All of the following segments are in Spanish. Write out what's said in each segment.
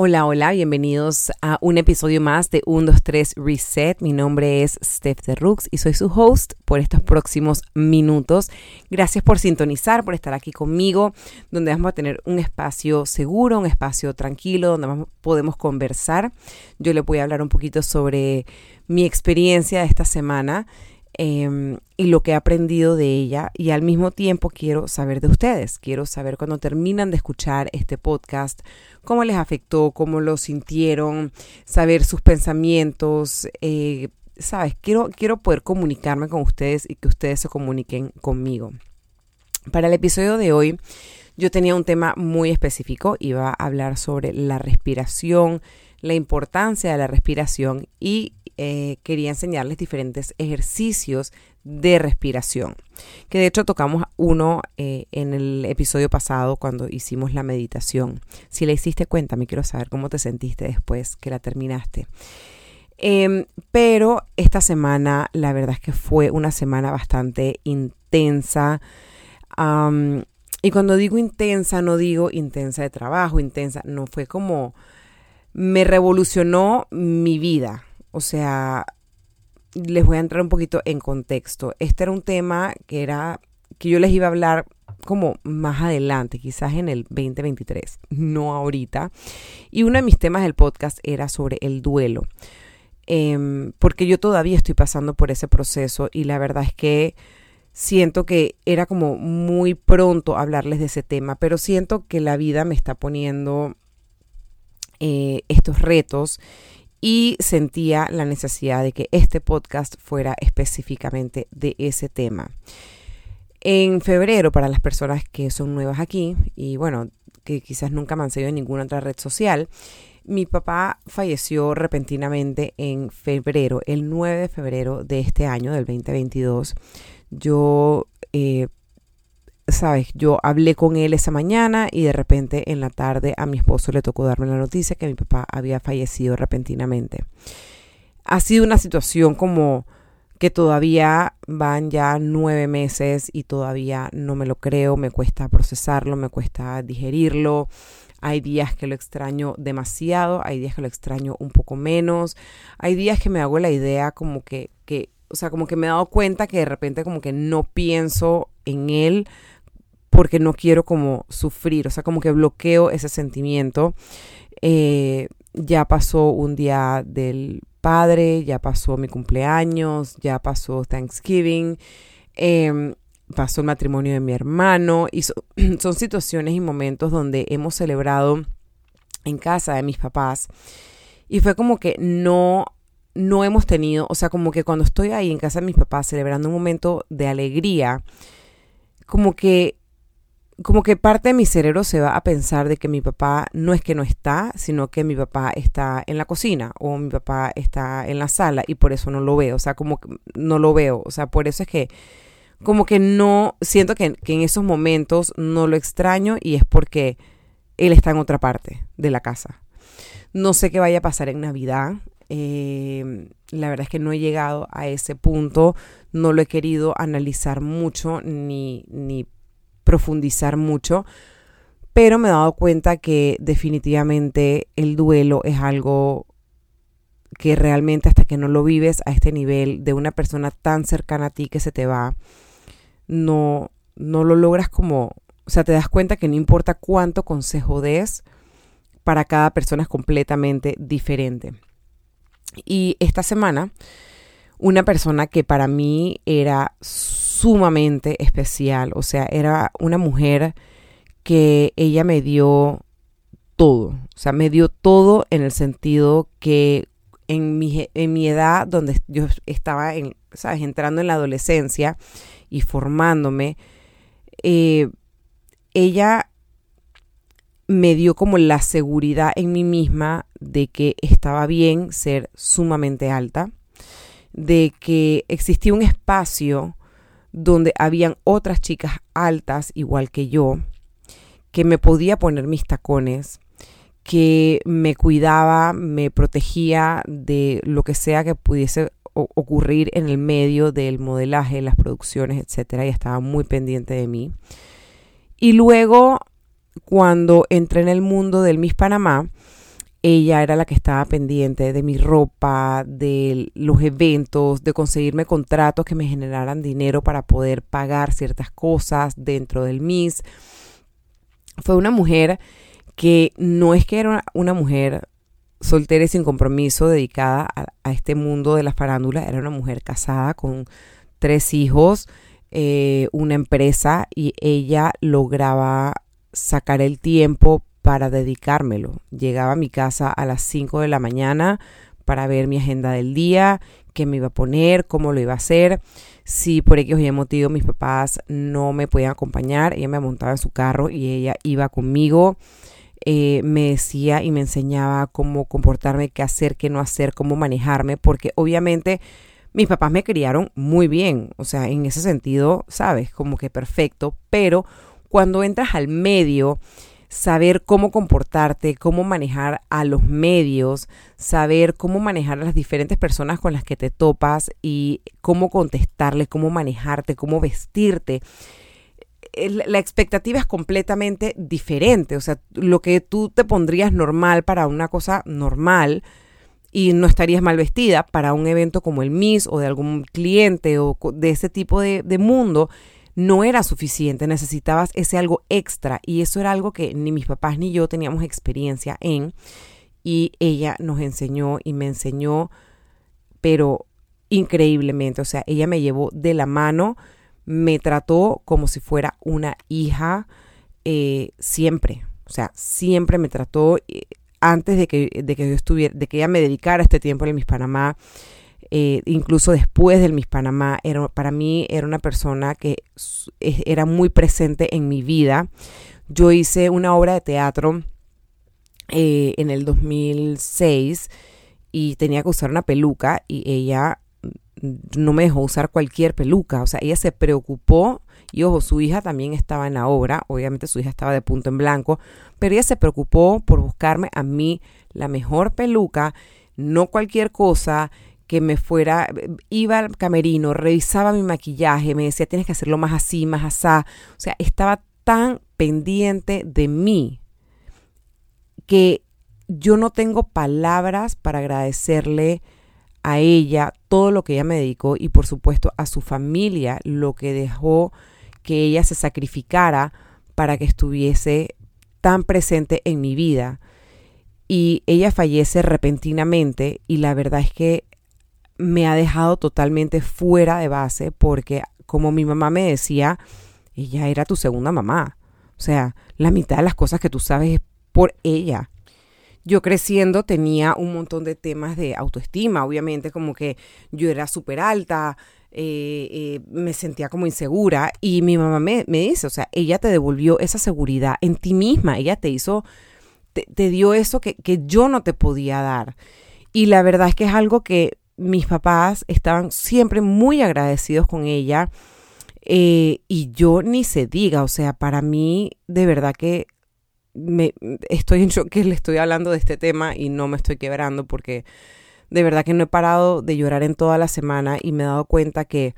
Hola, hola, bienvenidos a un episodio más de 1, 2, 3 Reset. Mi nombre es Steph de Rooks y soy su host por estos próximos minutos. Gracias por sintonizar, por estar aquí conmigo, donde vamos a tener un espacio seguro, un espacio tranquilo, donde podemos conversar. Yo le voy a hablar un poquito sobre mi experiencia de esta semana Em, y lo que he aprendido de ella y al mismo tiempo quiero saber de ustedes. Quiero saber cuando terminan de escuchar este podcast, cómo les afectó, cómo lo sintieron, saber sus pensamientos. Eh, Sabes, quiero, quiero poder comunicarme con ustedes y que ustedes se comuniquen conmigo. Para el episodio de hoy yo tenía un tema muy específico, iba a hablar sobre la respiración, la importancia de la respiración y eh, quería enseñarles diferentes ejercicios de respiración, que de hecho tocamos uno eh, en el episodio pasado cuando hicimos la meditación. Si la hiciste, cuéntame, quiero saber cómo te sentiste después que la terminaste. Em, pero esta semana, la verdad es que fue una semana bastante intensa. y cuando digo intensa, no digo intensa de trabajo, intensa, no fue como me revolucionó mi vida. O sea, les voy a entrar un poquito en contexto. Este era un tema que era que yo les iba a hablar como más adelante, quizás en el 2023, no ahorita. Y uno de mis temas del podcast era sobre el duelo, em, porque yo todavía estoy pasando por ese proceso y la verdad es que siento que era como muy pronto hablarles de ese tema, pero siento que la vida me está poniendo eh, estos retos y sentía la necesidad de que este podcast fuera específicamente de ese tema. En febrero, para las personas que son nuevas aquí y bueno, que quizás nunca me han seguido en ninguna otra red social, mi papá falleció repentinamente en febrero, el 9 de febrero de este año, del 2022. Yo eh, sabes, yo hablé con él esa mañana y de repente en la tarde a mi esposo le tocó darme la noticia que mi papá había fallecido repentinamente. Ha sido una situación como que todavía van ya nueve meses y todavía no me lo creo, me cuesta procesarlo, me cuesta digerirlo. Hay días que lo extraño demasiado, hay días que lo extraño un poco menos, hay días que me hago la idea como que, que o sea, como que me he dado cuenta que de repente como que no pienso en él porque no quiero como sufrir, o sea, como que bloqueo ese sentimiento. Eh, ya pasó un día del padre, ya pasó mi cumpleaños, ya pasó Thanksgiving, em, pasó el matrimonio de mi hermano y son situaciones y momentos donde hemos celebrado en casa de mis papás y fue como que no no hemos tenido, o sea, como que cuando estoy ahí en casa de mis papás celebrando un momento de alegría, como que como que parte de mi cerebro se va a pensar de que mi papá no es que no está, sino que mi papá está en la cocina o mi papá está en la sala y por eso no lo veo, o sea, como que no lo veo, o sea, por eso es que como que no, siento que, en esos momentos no lo extraño y es porque él está en otra parte de la casa. No sé qué vaya a pasar en Navidad. Eh, la verdad es que no he llegado a ese punto, no lo he querido analizar mucho ni, ni profundizar mucho, pero me he dado cuenta que definitivamente el duelo es algo que realmente hasta que no lo vives a este nivel de una persona tan cercana a ti que se te va, no, no lo logras como, o sea, te das cuenta que no importa cuánto consejo des, para cada persona es completamente diferente. Y esta semana, una persona que para mí era sumamente especial. O sea, era una mujer que ella me dio todo. O sea, me dio todo en el sentido que en mi, en mi edad, donde yo estaba en, ¿sabes? entrando en la adolescencia y formándome, eh, ella me dio como la seguridad en mí misma de que estaba bien ser sumamente alta, de que existía un espacio donde habían otras chicas altas igual que yo, que me podía poner mis tacones, que me cuidaba, me protegía de lo que sea que pudiese ocurrir en el medio del modelaje, las producciones, etcétera, y estaba muy pendiente de mí. Y luego, cuando entré en el mundo del Miss Panamá, ella era la que estaba pendiente de mi ropa, de los eventos, de conseguirme contratos que me generaran dinero para poder pagar ciertas cosas dentro del MIS. Fue una mujer que no es que era una mujer soltera y sin compromiso dedicada a, este mundo de la farándula, era una mujer casada con tres hijos, eh, una empresa y ella lograba sacar el tiempo para dedicármelo. Llegaba a mi casa a las 5 de la mañana para ver mi agenda del día, qué me iba a poner, cómo lo iba a hacer. Si por X o motivo mis papás no me podían acompañar, ella me montaba en su carro y ella iba conmigo. Eh, me decía y me enseñaba cómo comportarme, qué hacer, qué no hacer, cómo manejarme, porque obviamente mis papás me criaron muy bien, o sea, en ese sentido, sabes, como que perfecto, pero cuando entras al medio saber cómo comportarte, cómo manejar a los medios, saber cómo manejar a las diferentes personas con las que te topas y cómo contestarles, cómo manejarte, cómo vestirte. La expectativa es completamente diferente, o sea, lo que tú te pondrías normal para una cosa normal, y no estarías mal vestida para un evento como el Miss o de algún cliente o de ese tipo de mundo, no era suficiente, necesitabas ese algo extra y eso era algo que ni mis papás ni yo teníamos experiencia en y ella nos enseñó y me enseñó, pero increíblemente, o sea, ella me llevó de la mano, me trató como si fuera una hija eh, siempre, o sea, siempre me trató eh, antes de que, de que yo estuviera, de que ella me dedicara este tiempo en Mis Panamá eh, incluso después del Miss Panamá, era, para mí era una persona que era muy presente en mi vida. Yo hice una obra de teatro eh, en el 2006 y tenía que usar una peluca y ella no me dejó usar cualquier peluca, o sea, ella se preocupó y ojo, su hija también estaba en la obra, obviamente su hija estaba de punto en blanco, pero ella se preocupó por buscarme a mí la mejor peluca, no cualquier cosa, que me fuera, iba al camerino, revisaba mi maquillaje, me decía, tienes que hacerlo más así, más asá. O sea, estaba tan pendiente de mí que yo no tengo palabras para agradecerle a ella todo lo que ella me dedicó y por supuesto a su familia lo que dejó que ella se sacrificara para que estuviese tan presente en mi vida. Y ella fallece repentinamente y la verdad es que me ha dejado totalmente fuera de base porque como mi mamá me decía, ella era tu segunda mamá. O sea, la mitad de las cosas que tú sabes es por ella. Yo creciendo tenía un montón de temas de autoestima, obviamente como que yo era súper alta, eh, eh, me sentía como insegura y mi mamá me, dice, o sea, ella te devolvió esa seguridad en ti misma, ella te hizo, te, te dio eso que, que yo no te podía dar. Y la verdad es que es algo que mis papás estaban siempre muy agradecidos con ella. Eh, y yo ni se diga, o sea, para mí de verdad que me estoy en shock que le estoy hablando de este tema y no me estoy quebrando porque de verdad que no he parado de llorar en toda la semana y me he dado cuenta que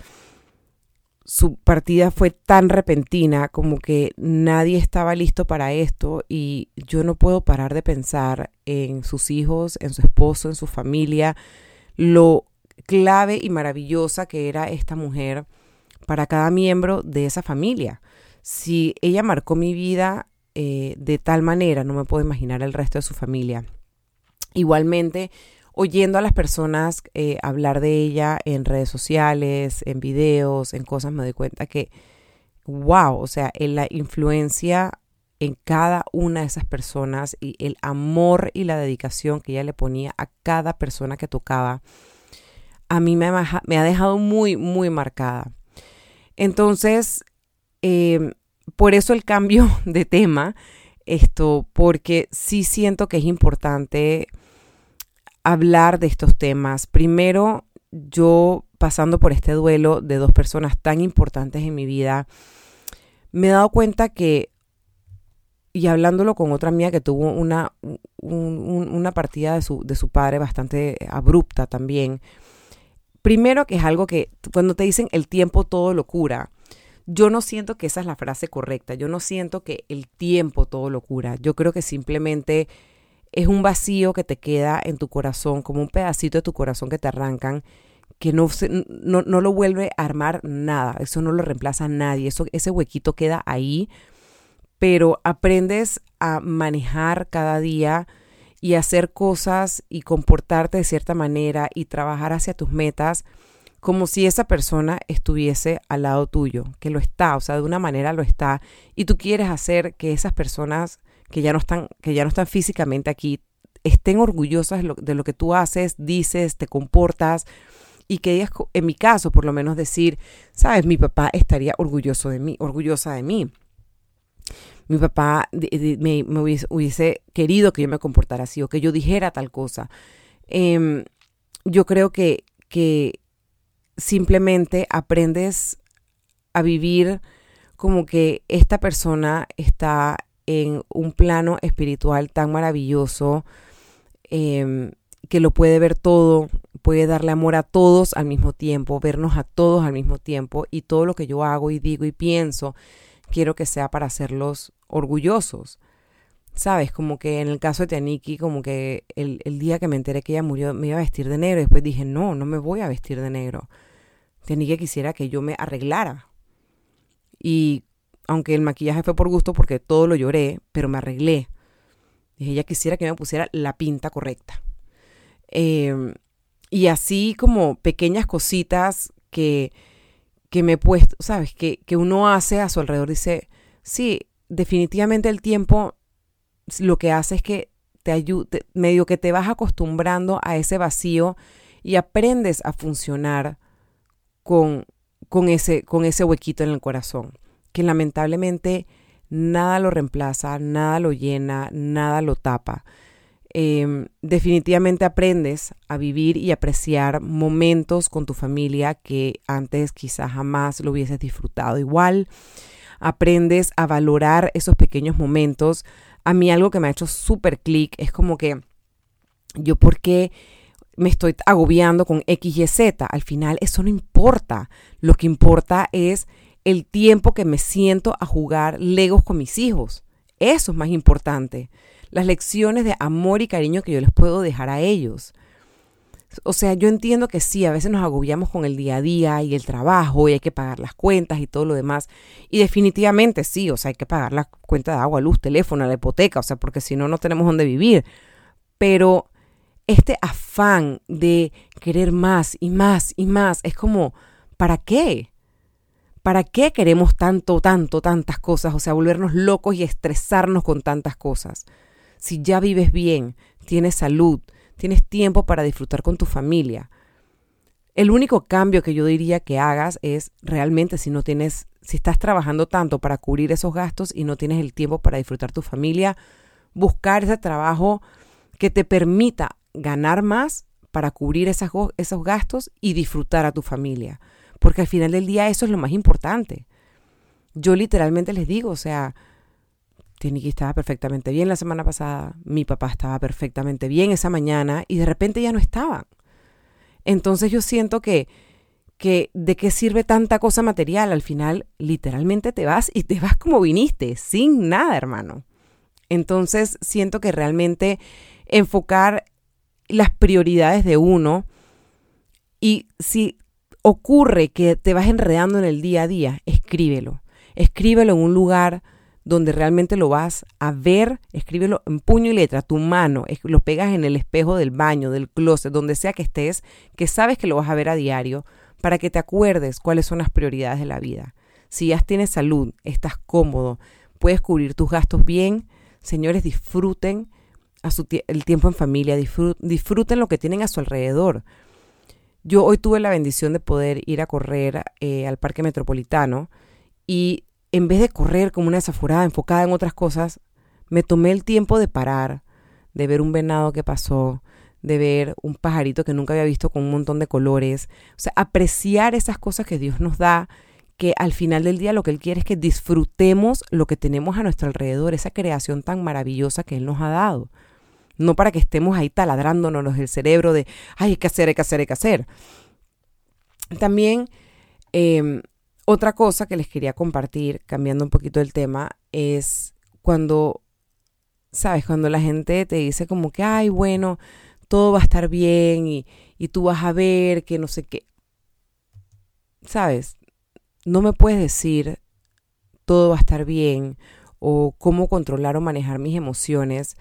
su partida fue tan repentina como que nadie estaba listo para esto y yo no puedo parar de pensar en sus hijos, en su esposo, en su familia, lo clave y maravillosa que era esta mujer para cada miembro de esa familia. Si ella marcó mi vida eh, de tal manera, no me puedo imaginar el resto de su familia. Igualmente, oyendo a las personas eh, hablar de ella en redes sociales, en videos, en cosas, me doy cuenta que, wow, o sea, en la influencia en cada una de esas personas y el amor y la dedicación que ella le ponía a cada persona que tocaba, a mí me ha, me ha dejado muy, muy marcada. Entonces, em, por eso el cambio de tema, esto, porque sí siento que es importante hablar de estos temas. Primero, yo pasando por este duelo de dos personas tan importantes en mi vida, me he dado cuenta que y hablándolo con otra mía que tuvo una, una partida de su, de su padre bastante abrupta también. Primero que es algo que cuando te dicen el tiempo todo lo cura, yo no siento que esa es la frase correcta, yo no siento que el tiempo todo lo cura, yo creo que simplemente es un vacío que te queda en tu corazón, como un pedacito de tu corazón que te arrancan, que no, no, no lo vuelve a armar nada, eso no lo reemplaza nadie, eso, ese huequito queda ahí, pero aprendes a manejar cada día y hacer cosas y comportarte de cierta manera y trabajar hacia tus metas como si esa persona estuviese al lado tuyo, que lo está, o sea, de una manera lo está, y tú quieres hacer que esas personas que ya no están, que ya no están físicamente aquí, estén orgullosas de lo, que tú haces, dices, te comportas, y que ellas, en mi caso, por lo menos decir, sabes, mi papá estaría orgulloso de mí, orgullosa de mí. Mi papá me, hubiese, querido que yo me comportara así o que yo dijera tal cosa. Em, yo creo que, que simplemente aprendes a vivir como que esta persona está en un plano espiritual tan maravilloso em, que lo puede ver todo, puede darle amor a todos al mismo tiempo, vernos a todos al mismo tiempo y todo lo que yo hago y digo y pienso, quiero que sea para hacerlos orgullosos. ¿Sabes? Como que en el caso de Tianiki, como que el, día que me enteré que ella murió me iba a vestir de negro después dije, no, no me voy a vestir de negro. Tianiki quisiera que yo me arreglara. Y aunque el maquillaje fue por gusto porque todo lo lloré, pero me arreglé. Dije, ella quisiera que me pusiera la pinta correcta. Em, y así como pequeñas cositas que, que me he puesto, ¿sabes? Que, que uno hace a su alrededor. Dice, sí, definitivamente el tiempo lo que hace es que te ayude, medio que te vas acostumbrando a ese vacío y aprendes a funcionar con, con, ese, con ese huequito en el corazón, que lamentablemente nada lo reemplaza, nada lo llena, nada lo tapa. Em, definitivamente aprendes a vivir y apreciar momentos con tu familia que antes quizás jamás lo hubieses disfrutado igual. Aprendes a valorar esos pequeños momentos. A mí algo que me ha hecho súper clic es como que yo por qué me estoy agobiando con X, Y, Z. Al final eso no importa. Lo que importa es el tiempo que me siento a jugar Legos con mis hijos. Eso es más importante las lecciones de amor y cariño que yo les puedo dejar a ellos. O sea, yo entiendo que sí, a veces nos agobiamos con el día a día y el trabajo y hay que pagar las cuentas y todo lo demás. Y definitivamente sí, o sea, hay que pagar la cuenta de agua, luz, teléfono, la hipoteca, o sea, porque si no, no tenemos dónde vivir. Pero este afán de querer más y más y más es como, ¿para qué? ¿Para qué queremos tanto, tanto, tantas cosas? O sea, volvernos locos y estresarnos con tantas cosas si ya vives bien, tienes salud, tienes tiempo para disfrutar con tu familia. El único cambio que yo diría que hagas es realmente si no tienes, si estás trabajando tanto para cubrir esos gastos y no tienes el tiempo para disfrutar tu familia, buscar ese trabajo que te permita ganar más para cubrir esos gastos y disfrutar a tu familia. Porque al final del día eso es lo más importante. Yo literalmente les digo, o sea, Teniki estaba perfectamente bien la semana pasada, mi papá estaba perfectamente bien esa mañana y de repente ya no estaban. Entonces yo siento que, que de qué sirve tanta cosa material, al final literalmente te vas y te vas como viniste, sin nada, hermano. Entonces siento que realmente enfocar las prioridades de uno y si ocurre que te vas enredando en el día a día, escríbelo. Escríbelo en un lugar donde realmente lo vas a ver, escríbelo en puño y letra, tu mano, lo pegas en el espejo del baño, del closet, donde sea que estés, que sabes que lo vas a ver a diario, para que te acuerdes cuáles son las prioridades de la vida. Si ya tienes salud, estás cómodo, puedes cubrir tus gastos bien, señores, disfruten a su el tiempo en familia, disfruten lo que tienen a su alrededor. Yo hoy tuve la bendición de poder ir a correr eh, al Parque Metropolitano y en vez de correr como una desaforada, enfocada en otras cosas, me tomé el tiempo de parar, de ver un venado que pasó, de ver un pajarito que nunca había visto con un montón de colores. O sea, apreciar esas cosas que Dios nos da, que al final del día lo que Él quiere es que disfrutemos lo que tenemos a nuestro alrededor, esa creación tan maravillosa que Él nos ha dado. No para que estemos ahí taladrándonos el cerebro de, ay, hay que hacer, hay que hacer, hay que hacer. También em, otra cosa que les quería compartir, cambiando un poquito el tema, es cuando ¿sabes? Cuando la gente te dice como que, ay, bueno, todo va a estar bien y, y tú vas a ver que no sé qué. ¿Sabes? No me puedes decir todo va a estar bien o cómo controlar o manejar mis emociones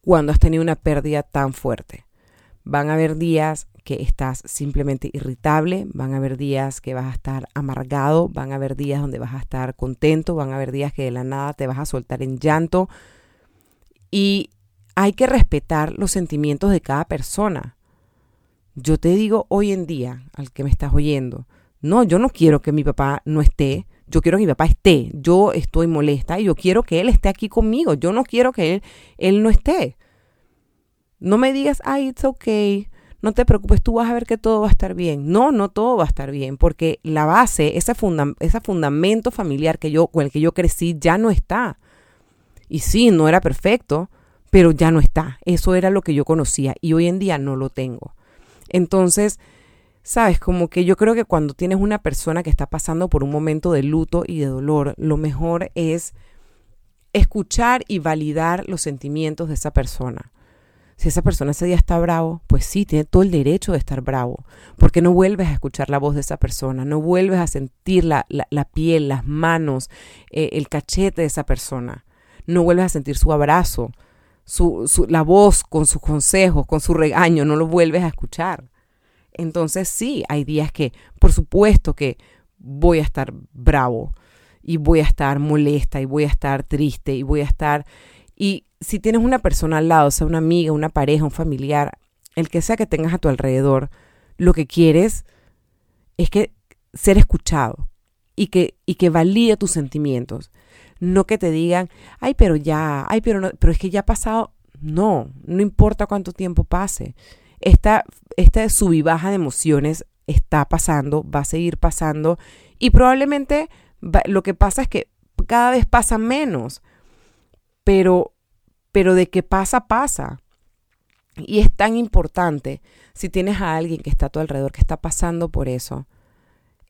cuando has tenido una pérdida tan fuerte. Van a haber días que estás simplemente irritable, van a haber días que vas a estar amargado, van a haber días donde vas a estar contento, van a haber días que de la nada te vas a soltar en llanto. Y hay que respetar los sentimientos de cada persona. Yo te digo hoy en día, al que me estás oyendo, no, yo no quiero que mi papá no esté, yo quiero que mi papá esté, yo estoy molesta y yo quiero que él esté aquí conmigo, yo no quiero que él, él no esté. No me digas, ay, it's okay, no te preocupes, tú vas a ver que todo va a estar bien. No, no todo va a estar bien, porque la base, ese, ese fundamento familiar que yo, con el que yo crecí ya no está. Y sí, no era perfecto, pero ya no está. Eso era lo que yo conocía y hoy en día no lo tengo. Entonces, sabes, como que yo creo que cuando tienes una persona que está pasando por un momento de luto y de dolor, lo mejor es escuchar y validar los sentimientos de esa persona. Si esa persona ese día está bravo, pues sí, tiene todo el derecho de estar bravo, porque no vuelves a escuchar la voz de esa persona, no vuelves a sentir la, piel, las manos, eh, el cachete de esa persona, no vuelves a sentir su abrazo, su, su, la voz con sus consejos, con su regaño, no lo vuelves a escuchar. Entonces sí, hay días que, por supuesto que voy a estar bravo y voy a estar molesta y voy a estar triste y voy a estar... Y si tienes una persona al lado, sea una amiga, una pareja, un familiar, el que sea que tengas a tu alrededor, lo que quieres es que ser escuchado y que, y que valide tus sentimientos. No que te digan, ay, pero ya, ay, pero no, pero es que ya ha pasado. No, no importa cuánto tiempo pase. Esta, esta sub y baja de emociones está pasando, va a seguir pasando y probablemente lo que pasa es que cada vez pasa menos. Pero pero de que pasa, pasa. Y es tan importante, si tienes a alguien que está a tu alrededor, que está pasando por eso,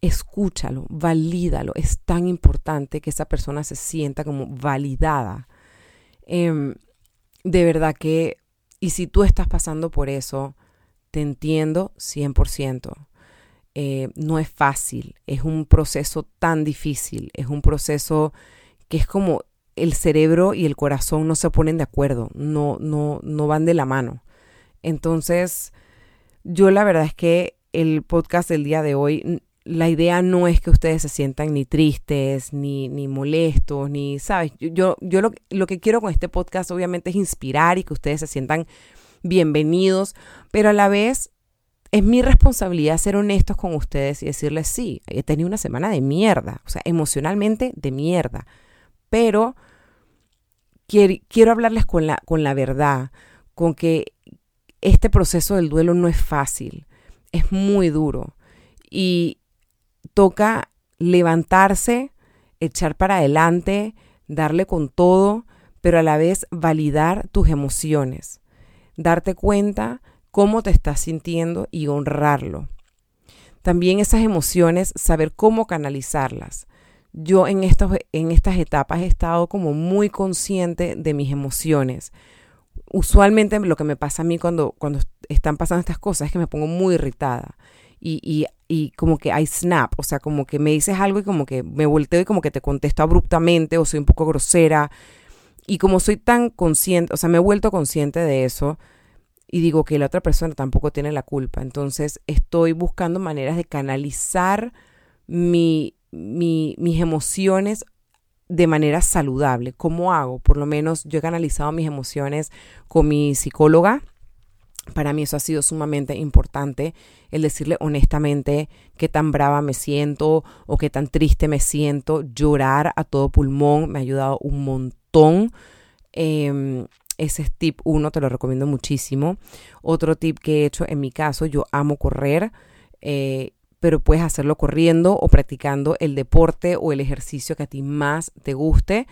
escúchalo, valídalo. Es tan importante que esa persona se sienta como validada. Em, de verdad que, y si tú estás pasando por eso, te entiendo 100%. Eh, no es fácil, es un proceso tan difícil, es un proceso que es como el cerebro y el corazón no se ponen de acuerdo, no, no, no van de la mano. Entonces, yo la verdad es que el podcast del día de hoy, la idea no es que ustedes se sientan ni tristes, ni, ni molestos, ni, ¿sabes? Yo, yo lo, lo que quiero con este podcast obviamente es inspirar y que ustedes se sientan bienvenidos, pero a la vez es mi responsabilidad ser honestos con ustedes y decirles, sí, he tenido una semana de mierda, o sea, emocionalmente de mierda pero quiero, hablarles con la, con la verdad, con que este proceso del duelo no es fácil, es muy duro y toca levantarse, echar para adelante, darle con todo, pero a la vez validar tus emociones, darte cuenta cómo te estás sintiendo y honrarlo. También esas emociones, saber cómo canalizarlas yo en, estos, en estas etapas he estado como muy consciente de mis emociones. Usualmente lo que me pasa a mí cuando, cuando están pasando estas cosas es que me pongo muy irritada y, y, y como que hay snap, o sea, como que me dices algo y como que me volteo y como que te contesto abruptamente o soy un poco grosera. Y como soy tan consciente, o sea, me he vuelto consciente de eso y digo que la otra persona tampoco tiene la culpa. Entonces estoy buscando maneras de canalizar mi, mis emociones de manera saludable. ¿Cómo hago? Por lo menos yo he canalizado mis emociones con mi psicóloga. Para mí eso ha sido sumamente importante, el decirle honestamente qué tan brava me siento o qué tan triste me siento. Llorar a todo pulmón me ha ayudado un montón. Em, ese es tip uno, te lo recomiendo muchísimo. Otro tip que he hecho en mi caso, yo amo correr. Eh, pero puedes hacerlo corriendo o practicando el deporte o el ejercicio que a ti más te guste.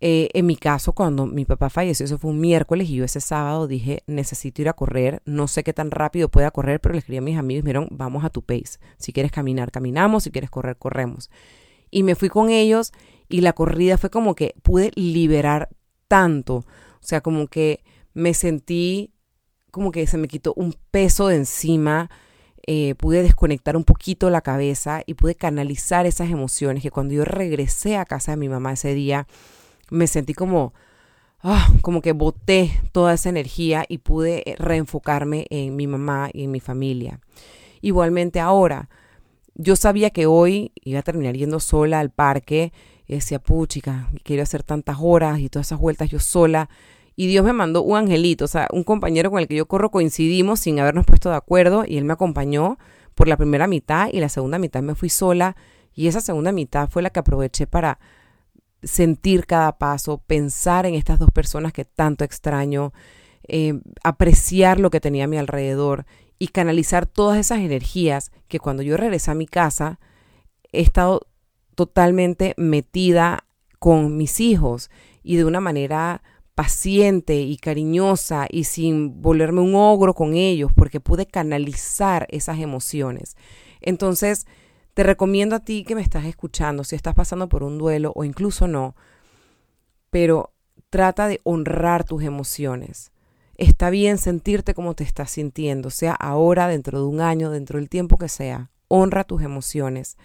Eh, en mi caso, cuando mi papá falleció, eso fue un miércoles y yo ese sábado dije, necesito ir a correr, no sé qué tan rápido pueda correr, pero les escribí a mis amigos y vamos a tu pace, si quieres caminar, caminamos, si quieres correr, corremos. Y me fui con ellos y la corrida fue como que pude liberar tanto, O sea, como que me sentí como que se me quitó un peso de encima, eh, pude desconectar un poquito la cabeza y pude canalizar esas emociones que cuando yo regresé a casa de mi mamá ese día, me sentí como, ah, como que boté toda esa energía y pude reenfocarme en mi mamá y en mi familia. Igualmente ahora, yo sabía que hoy iba a terminar yendo sola al parque, decía, puchica, quiero hacer tantas horas y todas esas vueltas yo sola. Y Dios me mandó un angelito, o sea, un compañero con el que yo corro coincidimos sin habernos puesto de acuerdo y él me acompañó por la primera mitad y la segunda mitad me fui sola y esa segunda mitad fue la que aproveché para sentir cada paso, pensar en estas dos personas que tanto extraño, eh, apreciar lo que tenía a mi alrededor y canalizar todas esas energías que cuando yo regresé a mi casa he estado totalmente metida con mis hijos y de una manera paciente y cariñosa y sin volverme un ogro con ellos porque pude canalizar esas emociones. Entonces, te recomiendo a ti que me estás escuchando, si estás pasando por un duelo o incluso no, pero trata de honrar tus emociones. Está bien sentirte como te estás sintiendo, sea ahora, dentro de un año, dentro del tiempo que sea. Honra tus emociones,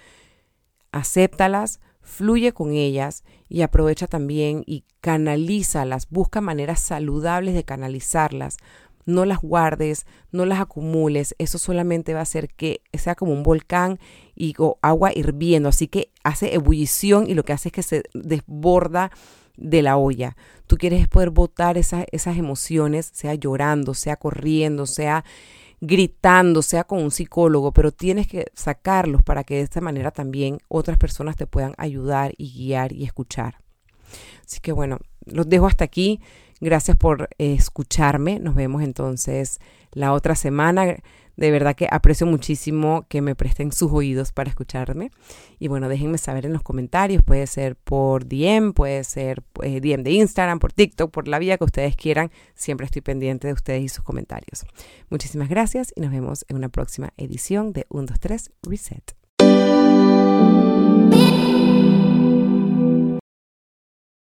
acéptalas, fluye con ellas y aprovecha también y canalízalas, busca maneras saludables de canalizarlas. No las guardes, no las acumules, eso solamente va a hacer que sea como un volcán y agua hirviendo, así que hace ebullición y lo que hace es que se desborda de la olla. Tú quieres poder botar esas, esas emociones, sea llorando, sea corriendo, sea gritando, sea con un psicólogo, pero tienes que sacarlos para que de esta manera también otras personas te puedan ayudar y guiar y escuchar. Así que bueno, los dejo hasta aquí. Gracias por escucharme. Nos vemos entonces la otra semana. De verdad que aprecio muchísimo que me presten sus oídos para escucharme. Y bueno, déjenme saber en los comentarios. Puede ser por DM, puede ser eh, DM de Instagram, por TikTok, por la vía que ustedes quieran. Siempre estoy pendiente de ustedes y sus comentarios. Muchísimas gracias y nos vemos en una próxima edición de 1, 2, 3 Reset.